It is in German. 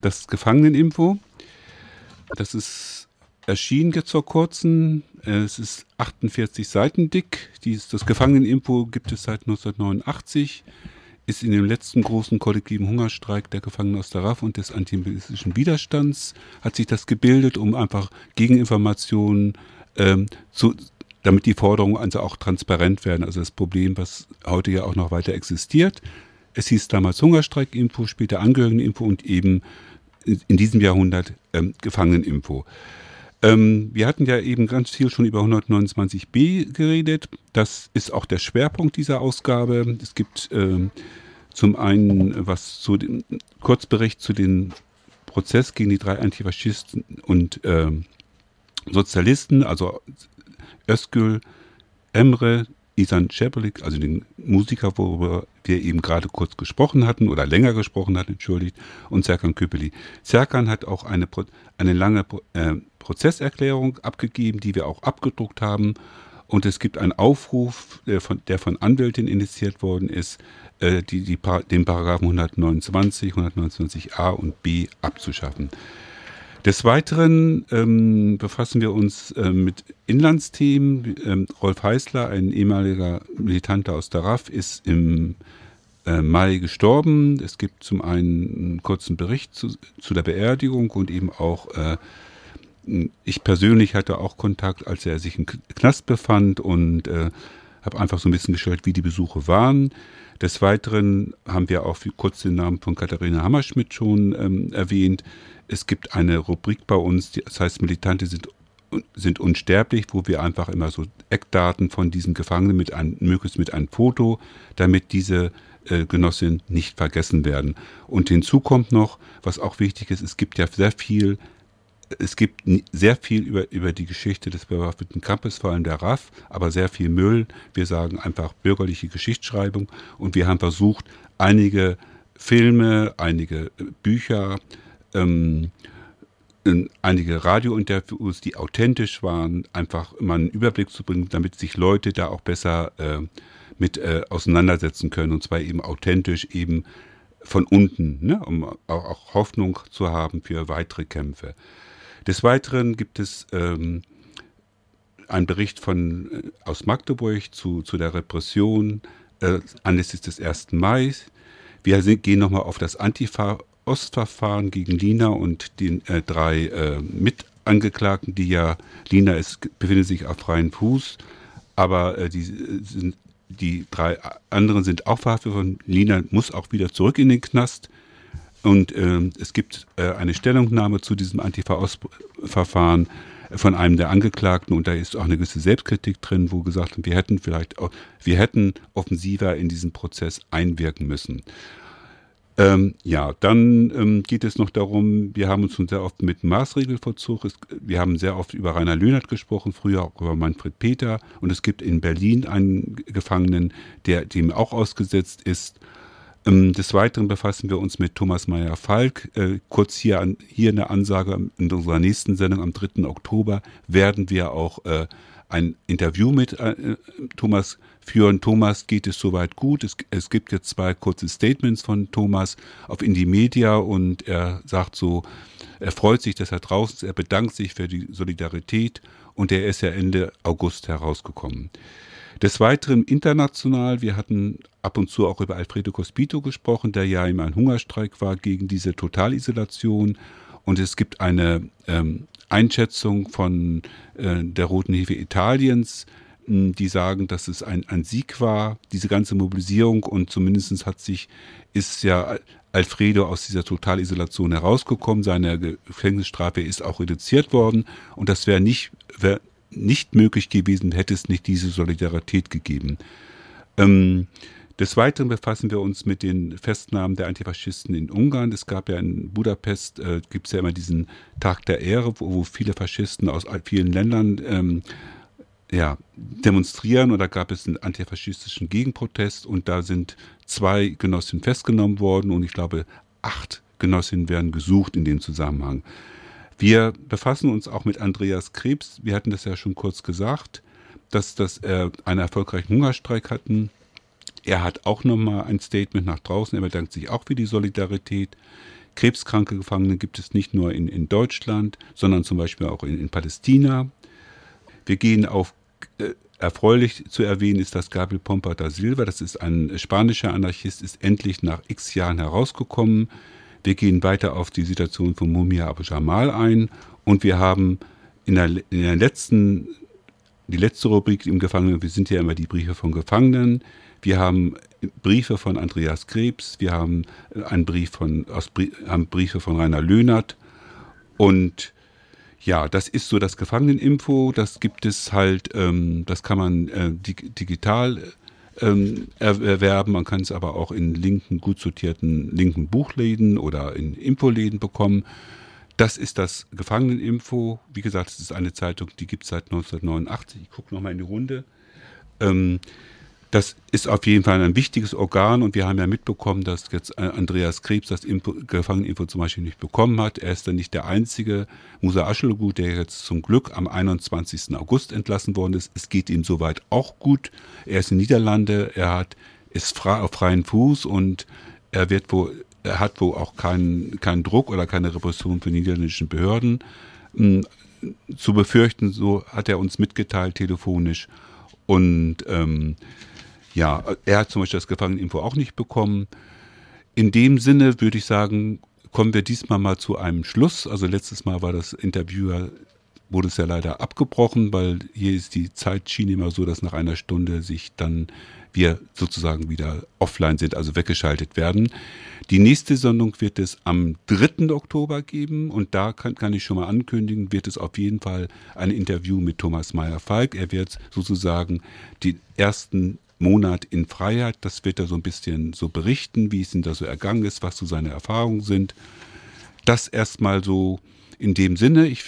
das Gefangeneninfo. Das ist erschienen jetzt vor kurzem. Es ist 48 Seiten dick. Dies, das Gefangeneninfo gibt es seit 1989. Ist in dem letzten großen kollektiven Hungerstreik der Gefangenen aus der RAF und des antiimperialistischen Widerstands hat sich das gebildet, um einfach Gegeninformationen ähm, zu, damit die Forderungen also auch transparent werden. Also das Problem, was heute ja auch noch weiter existiert. Es hieß damals Hungerstreik-Info, später Angehörigen-Info und eben in diesem Jahrhundert ähm, Gefangeneninfo. Ähm, wir hatten ja eben ganz viel schon über 129b geredet. Das ist auch der Schwerpunkt dieser Ausgabe. Es gibt ähm, zum einen was zu dem Kurzbericht zu dem Prozess gegen die drei Antifaschisten und ähm, Sozialisten, also Özgül, Emre, Isan Cepelik, also den Musiker, worüber wir eben gerade kurz gesprochen hatten oder länger gesprochen hatten, entschuldigt, und Serkan Köpeli. Serkan hat auch eine, eine lange äh, Prozesserklärung abgegeben, die wir auch abgedruckt haben. Und es gibt einen Aufruf, der von, der von Anwältin initiiert worden ist, äh, die, die, den Paragraphen 129, 129a und b abzuschaffen. Des Weiteren ähm, befassen wir uns äh, mit Inlandsthemen. Ähm, Rolf Heißler, ein ehemaliger Militanter aus der RAF, ist im äh, Mai gestorben. Es gibt zum einen einen kurzen Bericht zu, zu der Beerdigung und eben auch, äh, ich persönlich hatte auch Kontakt, als er sich im Knast befand und äh, habe einfach so ein bisschen geschaut, wie die Besuche waren. Des Weiteren haben wir auch kurz den Namen von Katharina Hammerschmidt schon ähm, erwähnt. Es gibt eine Rubrik bei uns, die, das heißt Militante sind, sind unsterblich, wo wir einfach immer so Eckdaten von diesen Gefangenen mit einem, möglichst mit einem Foto, damit diese äh, Genossinnen nicht vergessen werden. Und hinzu kommt noch, was auch wichtig ist, es gibt ja sehr viel es gibt sehr viel über, über die Geschichte des bewaffneten Kampfes, vor allem der RAF, aber sehr viel Müll. Wir sagen einfach bürgerliche Geschichtsschreibung und wir haben versucht, einige Filme, einige äh, Bücher, ähm, einige Radiointerviews, die authentisch waren, einfach mal einen Überblick zu bringen, damit sich Leute da auch besser äh, mit äh, auseinandersetzen können und zwar eben authentisch, eben von unten, ne, um auch, auch Hoffnung zu haben für weitere Kämpfe. Des Weiteren gibt es ähm, einen Bericht von, äh, aus Magdeburg zu, zu der Repression äh, anlässlich des 1. Mai. Wir gehen nochmal auf das Antifa-Ostverfahren gegen Lina und den äh, drei äh, Mitangeklagten, die ja, Lina ist, befindet sich auf freiem Fuß, aber äh, die sind die drei anderen sind auch verhaftet worden. Lina muss auch wieder zurück in den Knast. Und äh, es gibt äh, eine Stellungnahme zu diesem Antifa-Verfahren von einem der Angeklagten und da ist auch eine gewisse Selbstkritik drin, wo gesagt wird, wir hätten vielleicht wir hätten offensiver in diesen Prozess einwirken müssen. Ähm, ja, dann ähm, geht es noch darum, wir haben uns schon sehr oft mit Maßregelvollzug, es, wir haben sehr oft über Rainer Löhnert gesprochen, früher auch über Manfred Peter. Und es gibt in Berlin einen Gefangenen, der dem auch ausgesetzt ist des Weiteren befassen wir uns mit Thomas Meyer-Falk. Äh, kurz hier, an, hier eine Ansage in unserer nächsten Sendung am 3. Oktober werden wir auch äh, ein Interview mit äh, Thomas führen. Thomas geht es soweit gut. Es, es, gibt jetzt zwei kurze Statements von Thomas auf Indie Media und er sagt so, er freut sich, dass er draußen ist, er bedankt sich für die Solidarität und er ist ja Ende August herausgekommen. Des Weiteren international, wir hatten ab und zu auch über Alfredo Cospito gesprochen, der ja immer ein Hungerstreik war gegen diese Totalisolation. Und es gibt eine ähm, Einschätzung von äh, der Roten Hilfe Italiens, mh, die sagen, dass es ein, ein Sieg war, diese ganze Mobilisierung. Und zumindest hat sich, ist ja Alfredo aus dieser Totalisolation herausgekommen. Seine Gefängnisstrafe ist auch reduziert worden. Und das wäre nicht, wär nicht möglich gewesen, hätte es nicht diese Solidarität gegeben. Ähm, des Weiteren befassen wir uns mit den Festnahmen der Antifaschisten in Ungarn. Es gab ja in Budapest, äh, gibt es ja immer diesen Tag der Ehre, wo, wo viele Faschisten aus vielen Ländern ähm, ja, demonstrieren und da gab es einen antifaschistischen Gegenprotest und da sind zwei Genossinnen festgenommen worden und ich glaube acht Genossinnen werden gesucht in dem Zusammenhang. Wir befassen uns auch mit Andreas Krebs. Wir hatten das ja schon kurz gesagt, dass, dass er einen erfolgreichen Hungerstreik hatten. Er hat auch nochmal ein Statement nach draußen. Er bedankt sich auch für die Solidarität. krebskranke Gefangene gibt es nicht nur in, in Deutschland, sondern zum Beispiel auch in, in Palästina. Wir gehen auf äh, Erfreulich zu erwähnen ist, dass Gabriel Pompa da Silva, das ist ein spanischer Anarchist, ist endlich nach x Jahren herausgekommen. Wir gehen weiter auf die Situation von Mumia Abu Jamal ein und wir haben in der, in der letzten, die letzte Rubrik im Gefangenen, wir sind ja immer die Briefe von Gefangenen. Wir haben Briefe von Andreas Krebs, wir haben einen Brief von, aus, haben Briefe von Rainer Löhnert und ja, das ist so das Gefangeneninfo. Das gibt es halt, ähm, das kann man äh, dig digital ähm, erwerben. Man kann es aber auch in linken, gut sortierten linken Buchläden oder in Infoläden bekommen. Das ist das Gefangeneninfo. Wie gesagt, es ist eine Zeitung, die gibt es seit 1989. Ich gucke nochmal in die Runde. Ähm, das ist auf jeden Fall ein wichtiges Organ und wir haben ja mitbekommen, dass jetzt Andreas Krebs das Info, Gefangeninfo zum Beispiel nicht bekommen hat. Er ist dann nicht der einzige. Musa Aschelgut, der jetzt zum Glück am 21. August entlassen worden ist. Es geht ihm soweit auch gut. Er ist in Niederlande, er hat, ist frei, auf freien Fuß und er wird wohl, hat wohl auch keinen, keinen Druck oder keine Repression für niederländischen Behörden hm, zu befürchten. So hat er uns mitgeteilt telefonisch. Und ähm, ja, er hat zum Beispiel das Gefangeneninfo auch nicht bekommen. In dem Sinne würde ich sagen, kommen wir diesmal mal zu einem Schluss. Also letztes Mal war das Interview, wurde es ja leider abgebrochen, weil hier ist die Zeitschiene immer so, dass nach einer Stunde sich dann wir sozusagen wieder offline sind, also weggeschaltet werden. Die nächste Sendung wird es am 3. Oktober geben und da kann, kann ich schon mal ankündigen, wird es auf jeden Fall ein Interview mit Thomas Meyer-Falk. Er wird sozusagen die ersten Monat in Freiheit. Das wird er so ein bisschen so berichten, wie es ihm da so ergangen ist, was so seine Erfahrungen sind. Das erstmal so in dem Sinne. Ich